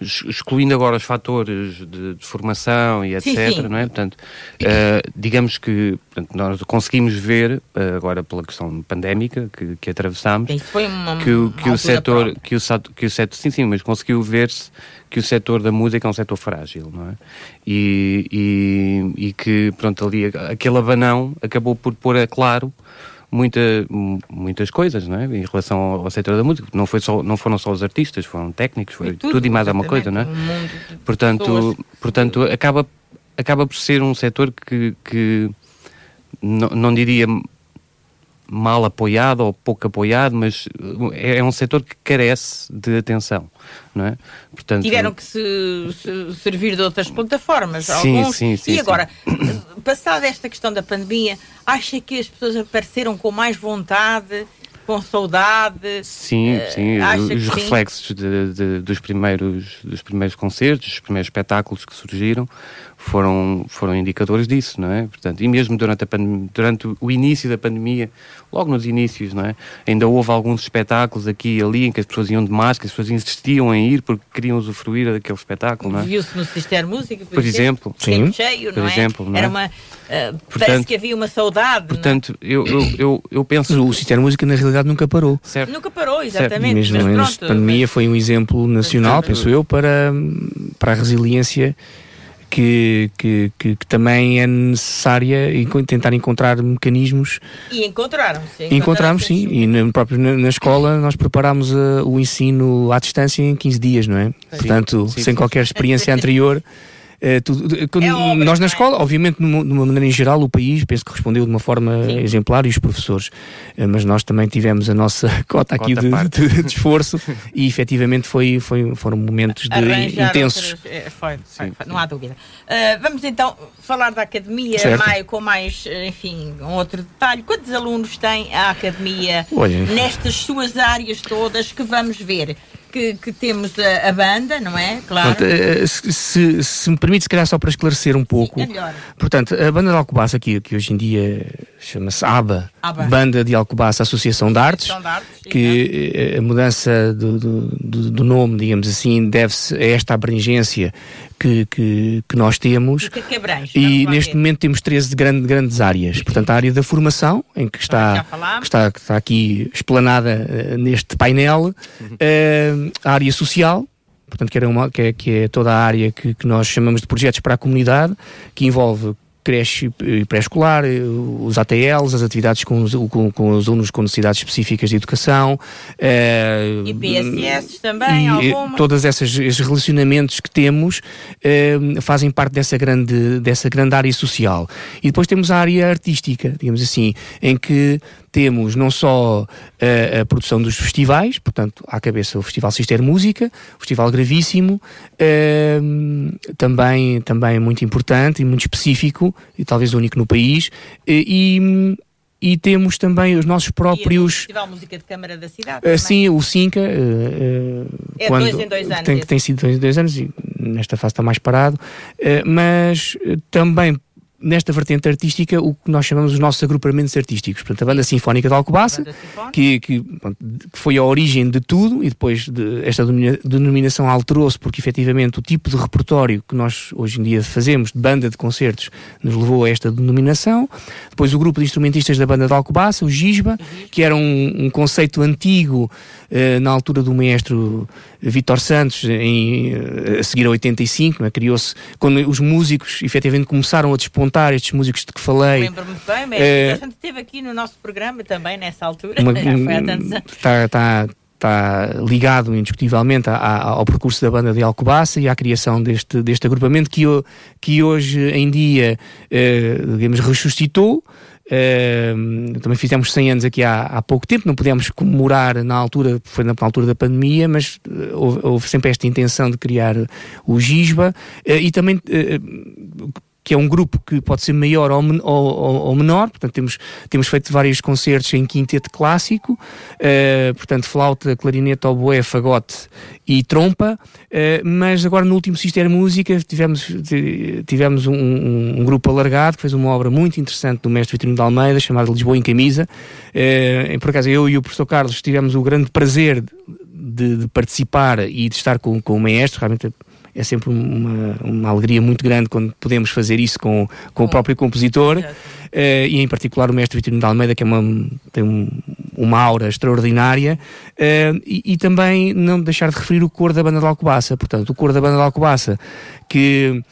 excluindo agora os fatores de, de formação e etc, sim, sim. não é? Portanto, uh, digamos que portanto, nós conseguimos ver, uh, agora pela questão pandémica que, que atravessamos, uma, que, o, que o setor, que o, que o setor, sim, sim, mas conseguiu ver-se que o setor da música é um setor frágil, não é? E, e, e que, pronto, ali aquele abanão acabou por pôr a claro muita, muitas coisas, não é? Em relação ao, setor da música. Não, foi só, não foram só os artistas, foram técnicos, foi tudo, tudo, e mais alguma coisa, não é? portanto, portanto acaba, acaba por ser um setor que, que não, não diria mal apoiado ou pouco apoiado, mas é, é um setor que carece de atenção, não é? Portanto, Tiveram que se, se servir de outras plataformas, sim, alguns. Sim, sim, e agora, passada esta questão da pandemia, acha que as pessoas apareceram com mais vontade, com saudade? Sim, uh, sim, os reflexos de, de, dos, primeiros, dos primeiros concertos, dos primeiros espetáculos que surgiram, foram, foram indicadores disso, não é? Portanto, e mesmo durante, a durante o início da pandemia, logo nos inícios, não é? Ainda houve alguns espetáculos aqui e ali em que as pessoas iam de máscara, as pessoas insistiam em ir porque queriam usufruir daquele espetáculo, não é? Viu-se no Sister Música, por, por exemplo. exemplo. Sim. Cheio, por não é? exemplo, não é? Era uma... Uh, portanto, parece que havia uma saudade. É? Portanto, eu, eu, eu, eu penso. o Sister Música na realidade nunca parou. Certo. Nunca parou, exatamente. Certo. Mesmo a pandemia foi um exemplo nacional, penso eu, para, para a resiliência que, que, que, que, também é necessária e tentar encontrar mecanismos. E encontraram-se. Encontramos, sim. E no, próprio na, na escola nós preparámos uh, o ensino à distância em 15 dias, não é? Sim. Portanto, sim, sem sim. qualquer experiência anterior. Uh, tudo, é obra, nós na é? escola, obviamente, de uma maneira em geral, o país penso que respondeu de uma forma Sim. exemplar e os professores, uh, mas nós também tivemos a nossa cota aqui de, de, de, esforço e efetivamente foi, foi, foram momentos de, intensos. Outros, é, foi, foi, foi, não há dúvida. Uh, vamos então falar da academia, certo. Maio, com mais, enfim, um outro detalhe. Quantos alunos tem a academia Olha. nestas suas áreas todas que vamos ver? Que, que temos a, a, banda, não é? Claro. Pronto, eh, se, se, me permite, se calhar só para esclarecer um pouco. Sim, é Portanto, a banda de Alcobaça, aqui, que hoje em dia chama-se ABA, Banda de Alcobaça Associação de Artes, que eh, a mudança do, do, do nome, digamos assim, deve-se a esta abrangência que, que, que nós temos. Que, que abrange, e neste momento temos 13 grandes, grandes áreas. Portanto, a área da formação, em que está, que está, está aqui explanada uh, neste painel, uh, a área social, portanto, que, era uma, que, é, que é toda a área que, que nós chamamos de projetos para a comunidade, que envolve creche e pré-escolar, eh, os ATLs, as atividades com os, com, com os alunos com necessidades específicas de educação. Uh, e PSS também, e, alguma? Todos esses, esses, relacionamentos que temos fazem parte dessa grande, dessa grande área social. E depois temos a área artística, digamos assim, em que temos não só a, a, produção dos festivais, portanto, à cabeça o Festival Sister Música, o Festival Gravíssimo, uh, também, também muito importante e muito específico, e talvez único no país, e, e temos também os nossos próprios. E o Festival Música de Câmara da Cidade. Uh, sim, o SINCA. Uh, uh, é quando dois em dois anos. Tem, tem sido dois em dois anos e nesta fase está mais parado. mas também nesta vertente artística o que nós chamamos os nossos agrupamentos artísticos. Portanto, a Banda Sinfónica de Alcobaça, que, que, que, foi a origem de tudo e depois de, esta denominação alterou-se porque efetivamente o tipo de repertório que nós hoje em dia fazemos de banda de concertos nos levou a esta denominação. Depois o grupo de instrumentistas da Banda de Alcobaça, o Gisba, que era um, um conceito antigo uh, na altura do maestro Vitor Santos, em, uh, a seguir a 85, é? criou-se quando os músicos efetivamente começaram a despontar estes músicos de que falei. Lembro-me bem, mas é, a gente esteve aqui no nosso programa também nessa altura. Uma, Já foi há tantos anos. Está, está, está ligado indiscutivelmente a, a, ao percurso da banda de Alcobaça e à criação deste, deste agrupamento que, que hoje em dia, uh, digamos, ressuscitou. Uh, também fizemos 100 anos aqui há, há pouco tempo, não pudemos comemorar na altura, foi na, altura da pandemia, mas uh, houve, houve, sempre esta intenção de criar o GISBA. Uh, e também que é um grupo que pode ser maior ou, ou, ou, menor, portanto temos, temos feito vários concertos em quinteto clássico, uh, portanto flauta, clarinete, oboé, fagote e trompa, uh, mas agora no último Sister Música tivemos, tivemos um, um, um, grupo alargado que fez uma obra muito interessante do mestre Vitorino de Almeida, chamada Lisboa em Camisa, uh, por acaso eu e o professor Carlos tivemos o grande prazer de, de participar e de estar com, com o maestro, realmente é sempre uma, uma alegria muito grande quando podemos fazer isso com, com o próprio compositor uh, e em particular o mestre Vitorino de Almeida que é uma, tem um, uma aura extraordinária uh, e, e, também não deixar de referir o cor da banda de Alcobaça. Portanto o cor da banda de Alcobaça que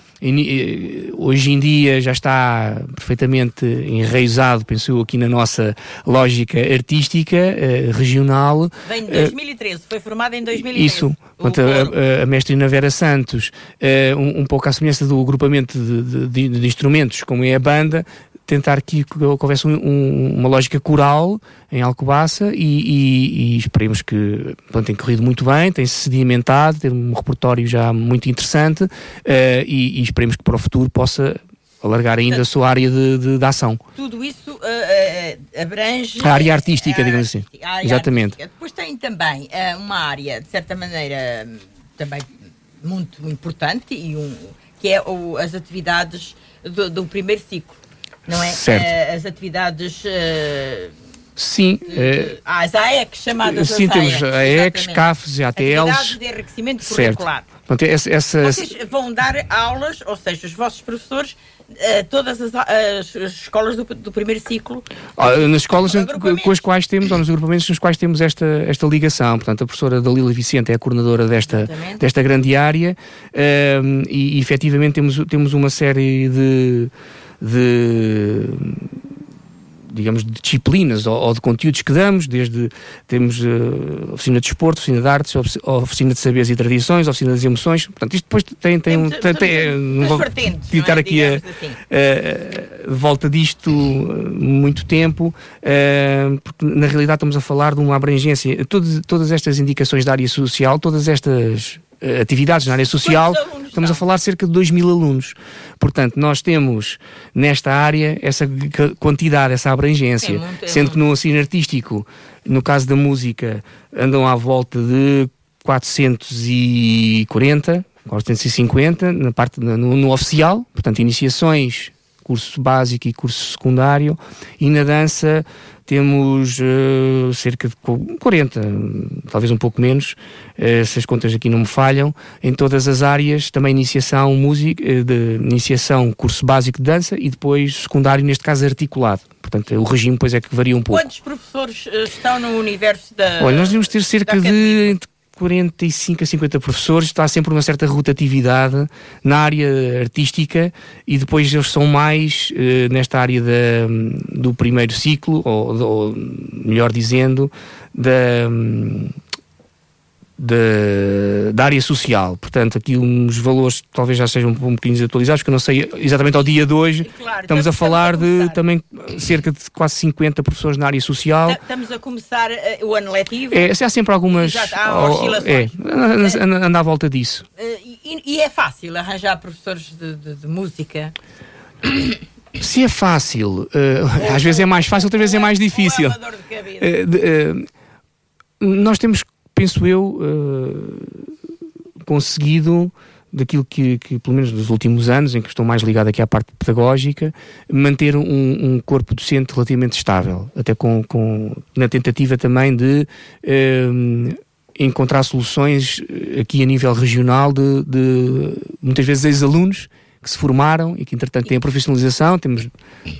hoje em dia já está perfeitamente enraizado, penso eu, aqui na nossa lógica artística, uh, regional. Vem de 2013, uh, foi formada em 2013. Isso, Portanto, a, a, mestrina Vera Santos, um, um, pouco à semelhança do agrupamento de, de, de, instrumentos, como é a banda, tentar que, que houvesse um, um, uma lógica coral em Alcobaça e, e, e esperemos que pronto, tem corrido muito bem, tem-se sedimentado, tem um repertório já muito interessante uh, e, e esperemos que para o futuro possa alargar ainda a sua área de, de, de ação. Tudo isso uh, uh, abrange... A área artística, a digamos assim. Exatamente. Artística. Depois tem também uh, uma área, de certa maneira, também muito importante, e um, que é o, as atividades do, do, primeiro ciclo, não é? Certo. as atividades... Sim. Uh, as AECs, chamadas Sim, temos AECs, CAFs e ATLs. Atividades de enriquecimento curricular. Portanto, essa, essa... Vocês vão dar aulas, ou seja, os vossos professores uh, todas as, as, as escolas do, do, primeiro ciclo? Ah, nas escolas com as quais temos, ou nos agrupamentos nos quais temos esta, esta ligação. Portanto, a professora Dalila Vicente é a coordenadora desta, desta grande área uh, e, e efetivamente temos, temos uma série de, de digamos, de disciplinas ou, ou, de conteúdos que damos, desde temos uh, oficina de esporte, oficina de artes, oficina de saberes e tradições, oficina das emoções, portanto isto depois tem, tem, um, tem, tem não vou é? aqui a, assim. uh, volta disto muito tempo, uh, porque na realidade estamos a falar de uma abrangência, todas, todas estas indicações da área social, todas estas atividades na área social, estamos a falar de cerca de 2 mil alunos. Portanto, nós temos nesta área essa quantidade, essa abrangência, é muito, é sendo que no ensino artístico, no caso da música, andam à volta de 440, 450, na parte, no, no oficial, portanto, iniciações, curso básico e curso secundário, e na dança temos uh, cerca de 40, talvez um pouco menos, uh, se as contas aqui não me falham, em todas as áreas, também iniciação música, uh, de iniciação curso básico de dança e depois secundário, neste caso articulado. Portanto, o regime depois é que varia um pouco. Quantos professores estão no universo da Olha, nós devemos ter cerca de 45 a 50 professores, está sempre uma certa rotatividade na área artística e depois eles são mais eh, nesta área da, do primeiro ciclo, ou, ou melhor dizendo, da, de, da área social. Portanto, aqui uns valores talvez já sejam um bocadinho desatualizados, porque eu não sei exatamente ao dia de hoje. Claro, estamos, a falar a de também cerca de quase 50 professores na área social. Estamos a começar uh, o ano letivo. É, há sempre algumas. Exato, há oscilações. É, anda, anda à volta disso. Uh, e, e, é fácil arranjar professores de, de, de música? Se é fácil, uh, às vezes é mais fácil, outras vezes é mais difícil. Uh, nós temos penso eu, uh, conseguido daquilo que, que, pelo menos nos últimos anos, em que estou mais ligado aqui à parte pedagógica, manter um, um corpo docente relativamente estável, até com, com na tentativa também de uh, encontrar soluções aqui a nível regional de, de muitas vezes ex-alunos que se formaram e que, entretanto, têm a profissionalização. Temos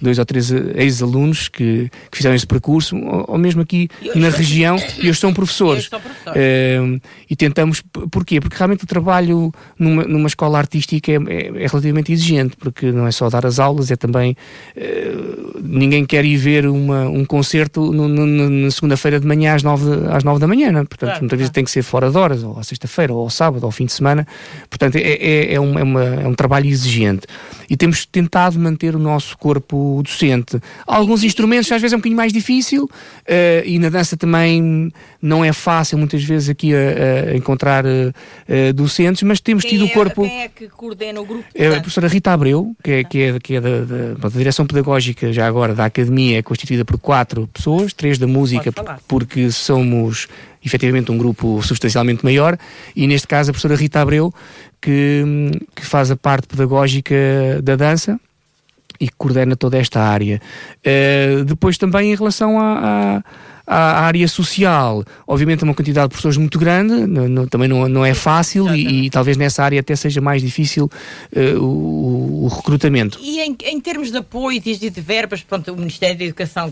dois ou três ex-alunos que, que, fizeram esse percurso, ou, ou mesmo aqui na região, e hoje são professores. Uh, e tentamos, porquê? Porque realmente o trabalho numa, numa escola artística é, é, é, relativamente exigente, porque não é só dar as aulas, é também. Uh, ninguém quer ir ver uma, um concerto no, no, na segunda-feira de manhã às nove, às nove da manhã, né? portanto, claro, muitas claro. vezes tem que ser fora de horas, ou à sexta-feira, ou ao sábado, ou ao fim de semana. Portanto, é, é, é, é, uma, é um trabalho exigente. E temos tentado manter o nosso corpo docente. Alguns instrumentos às vezes é um bocadinho mais difícil, uh, e na dança também não é fácil muitas vezes aqui a, a encontrar uh, docentes, mas temos quem tido é, o corpo. Quem é que coordena o grupo? É a professora Rita Abreu, que é, que é, que é da, da, da, direção pedagógica já agora da academia, é constituída por quatro pessoas, três da música, porque somos efetivamente um grupo substancialmente maior, e neste caso a professora Rita Abreu, que, que faz a parte pedagógica da dança e que coordena toda esta área. Uh, depois também em relação a, a à, área social, obviamente é uma quantidade de professores muito grande, não, não, também não, não é fácil e, e, talvez nessa área até seja mais difícil uh, o, o, recrutamento. E em, em, termos de apoio e de verbas, pronto, o Ministério da Educação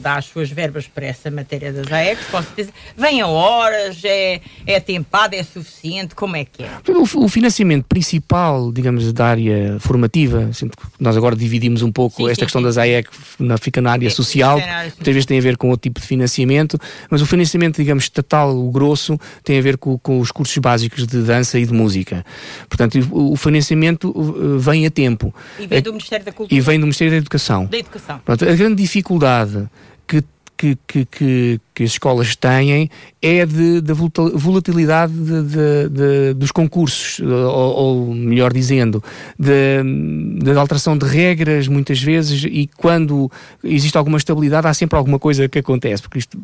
dá as suas verbas para essa matéria das AECs, com certeza. Vem a horas, é, é tempado, é suficiente, como é que é? O, o financiamento principal, digamos, da área formativa, nós agora dividimos um pouco sim, esta sim, questão sim. das AEC, na, fica na área social, muitas vezes tem a ver com tipo de financiamento, mas o financiamento, digamos, estatal, o grosso, tem a ver com, com os cursos básicos de dança e de música. Portanto, o, o financiamento uh, vem a tempo. E vem do Ministério da Cultura. E vem do Ministério da Educação. Da Educação. A grande dificuldade que que, que, que, que, as escolas têm é de, da volatilidade de, de, de, dos concursos, ou, ou melhor dizendo, da alteração de regras muitas vezes e quando existe alguma estabilidade há sempre alguma coisa que acontece. Porque isto,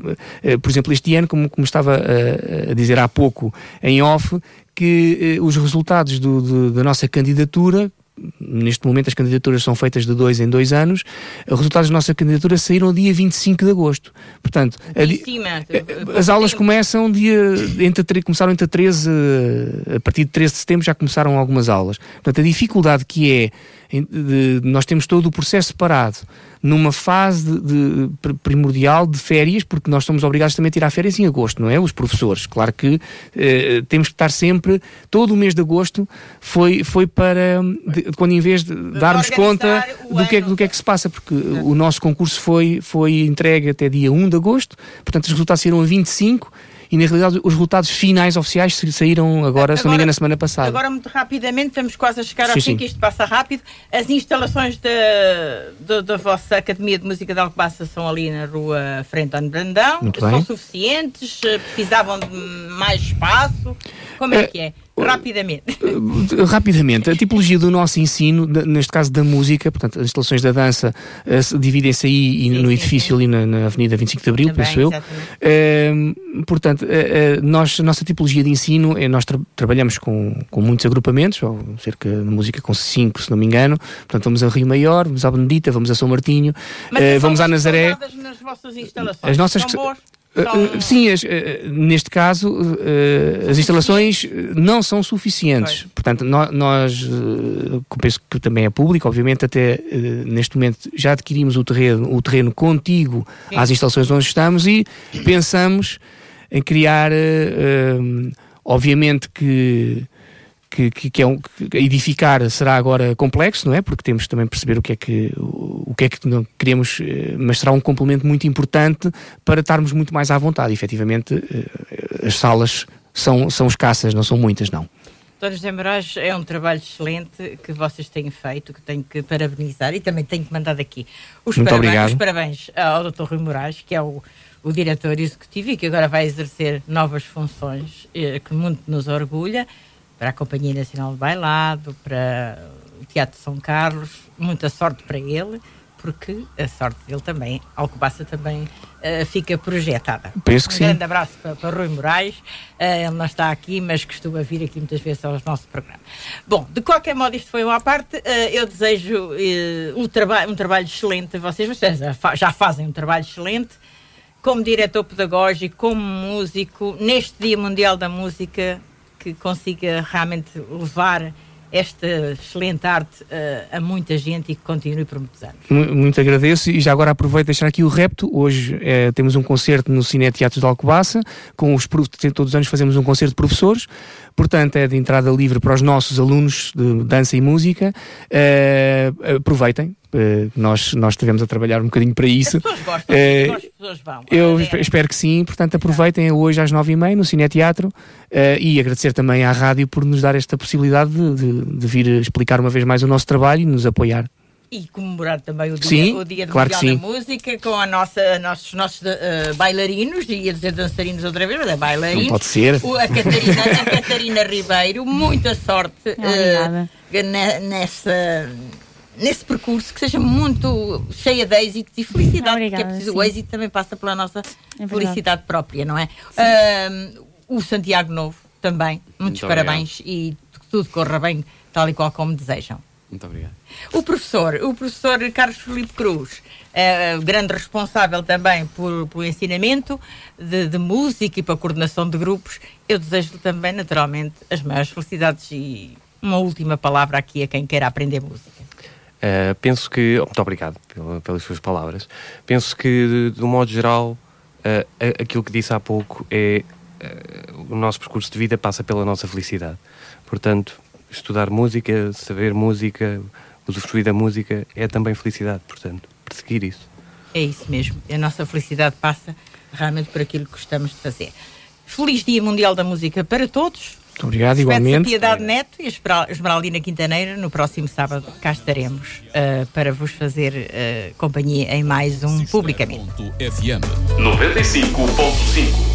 eh, por exemplo, este ano, como, como estava a, a dizer há pouco em off, que eh, os resultados do, do, da nossa candidatura neste momento as candidaturas são feitas de dois em dois anos, os resultados da nossa candidatura saíram dia 25 de agosto. Portanto, a, as aulas começam dia, entre, começaram entre 13, a partir de 13 de setembro já começaram algumas aulas. Portanto, a dificuldade que é, de, nós temos todo o processo separado numa fase de, primordial de férias, porque nós somos obrigados também a tirar férias em agosto, não é? Os professores. Claro que eh, temos que estar sempre, todo o mês de agosto foi, foi para, quando em vez de darmos conta do que, é, do que é que se passa, porque o nosso concurso foi, foi entregue até dia 1 de agosto, portanto os resultados saíram a 25 e na realidade os resultados finais oficiais saíram agora, agora se não me engano, na semana passada. Agora, muito rapidamente, estamos quase a chegar ao sim, fim, que isto passa rápido. As instalações da, da vossa Academia de Música de Alcobaça são ali na rua Frente ao Brandão. Muito são bem. suficientes? Precisavam de mais espaço? Como é, é que é? Rapidamente. Uh, rapidamente. A tipologia do nosso ensino, neste caso da música, portanto, as instalações da dança uh, dividem-se aí no edifício ali na, na, Avenida 25 de Abril, Também, penso eu. Uh, portanto, uh, nós, a nossa tipologia de ensino é nós tra trabalhamos com, com muitos agrupamentos, ou cerca de música com cinco, se não me engano. Portanto, vamos a Rio Maior, vamos à Benedita, vamos a São Martinho, vamos à Nazaré. Nas vossas instalações? As nossas. São boas? Uh, sim, as, uh, neste caso, as instalações não são suficientes. Portanto, nós, nós penso que também é público, obviamente, até neste momento já adquirimos o terreno, o terreno contigo sim. às instalações onde estamos e pensamos em criar, obviamente que que, que, que, é um, que edificar será agora complexo, não é? Porque temos também perceber o que é que o que é que não queremos, eh, mas será um complemento muito importante para estarmos muito mais à vontade. E, efetivamente, eh, as salas são, são escassas, não são muitas, não. Doutor José Moraes, é um trabalho excelente que vocês têm feito, que tenho que parabenizar e também tenho que mandar aqui os, Muito parabéns, obrigado. os parabéns ao Dr. Rui Moraes, que é o, o diretor executivo e que agora vai exercer novas funções, eh, que muito nos orgulha para a Companhia Nacional de Bailado, para o Teatro São Carlos. Muita sorte para ele, porque a sorte dele também, Alcobaça também uh, fica projetada. Penso que um sim. grande abraço para, para Rui Moraes. Uh, ele não está aqui, mas costuma vir aqui muitas vezes ao nosso programa. Bom, de qualquer modo, isto foi uma parte. Uh, eu desejo um, traba um trabalho excelente a vocês. Vocês já, fa já fazem um trabalho excelente como diretor pedagógico, como músico, neste Dia Mundial da Música, que consiga realmente levar esta excelente arte uh, a muita gente e que continue por muitos anos. Muito agradeço e já agora aproveito deixar aqui o repto. Hoje eh, temos um concerto no Cine Teatro de Alcobaça, com os todos os anos fazemos um concerto de professores, portanto é de entrada livre para os nossos alunos de dança e música. Uh, aproveitem, nós, nós estivemos a trabalhar um bocadinho para isso. As pessoas gostam, uh, as pessoas vão. Eu é. espero que sim, portanto aproveitem hoje às nove e meia no Cine Teatro uh, e agradecer também à rádio por nos dar esta possibilidade de, de, de, vir explicar uma vez mais o nosso trabalho e nos apoiar. E comemorar também o dia, sim, o dia claro Mundial da Música com a nossa, nossos, nossos bailarinos, ia dizer dançarinos outra vez, mas é bailarinos. Não pode ser. O, a, Catarina, a Catarina Ribeiro, muita sorte nessa nesse percurso que seja muito cheia de êxitos e felicidade, Obrigada, porque é preciso, o êxito também passa pela nossa é felicidade própria, não é? Uh, o Santiago Novo também, muitos muito parabéns obrigado. e que tudo corra bem, tal e qual como desejam. Muito obrigado. O professor, o professor Carlos Felipe Cruz, é grande responsável também por, por ensinamento de, de música e para a coordenação de grupos. Eu desejo-lhe também, naturalmente, as maiores felicidades e uma última palavra aqui a quem queira aprender música. Uh, penso que. Muito obrigado pela, pelas suas palavras. Penso que, de, de um modo geral, uh, aquilo que disse há pouco é. Uh, o nosso percurso de vida passa pela nossa felicidade. Portanto, estudar música, saber música, usufruir da música é também felicidade. Portanto, perseguir isso. É isso mesmo. A nossa felicidade passa realmente por aquilo que gostamos de fazer. Feliz Dia Mundial da Música para todos. Muito obrigado, igualmente. A Piedade Neto e a Esmeraldina Quintaneira, no próximo sábado cá estaremos uh, para vos fazer uh, companhia em mais um Publicamente. FM 95.5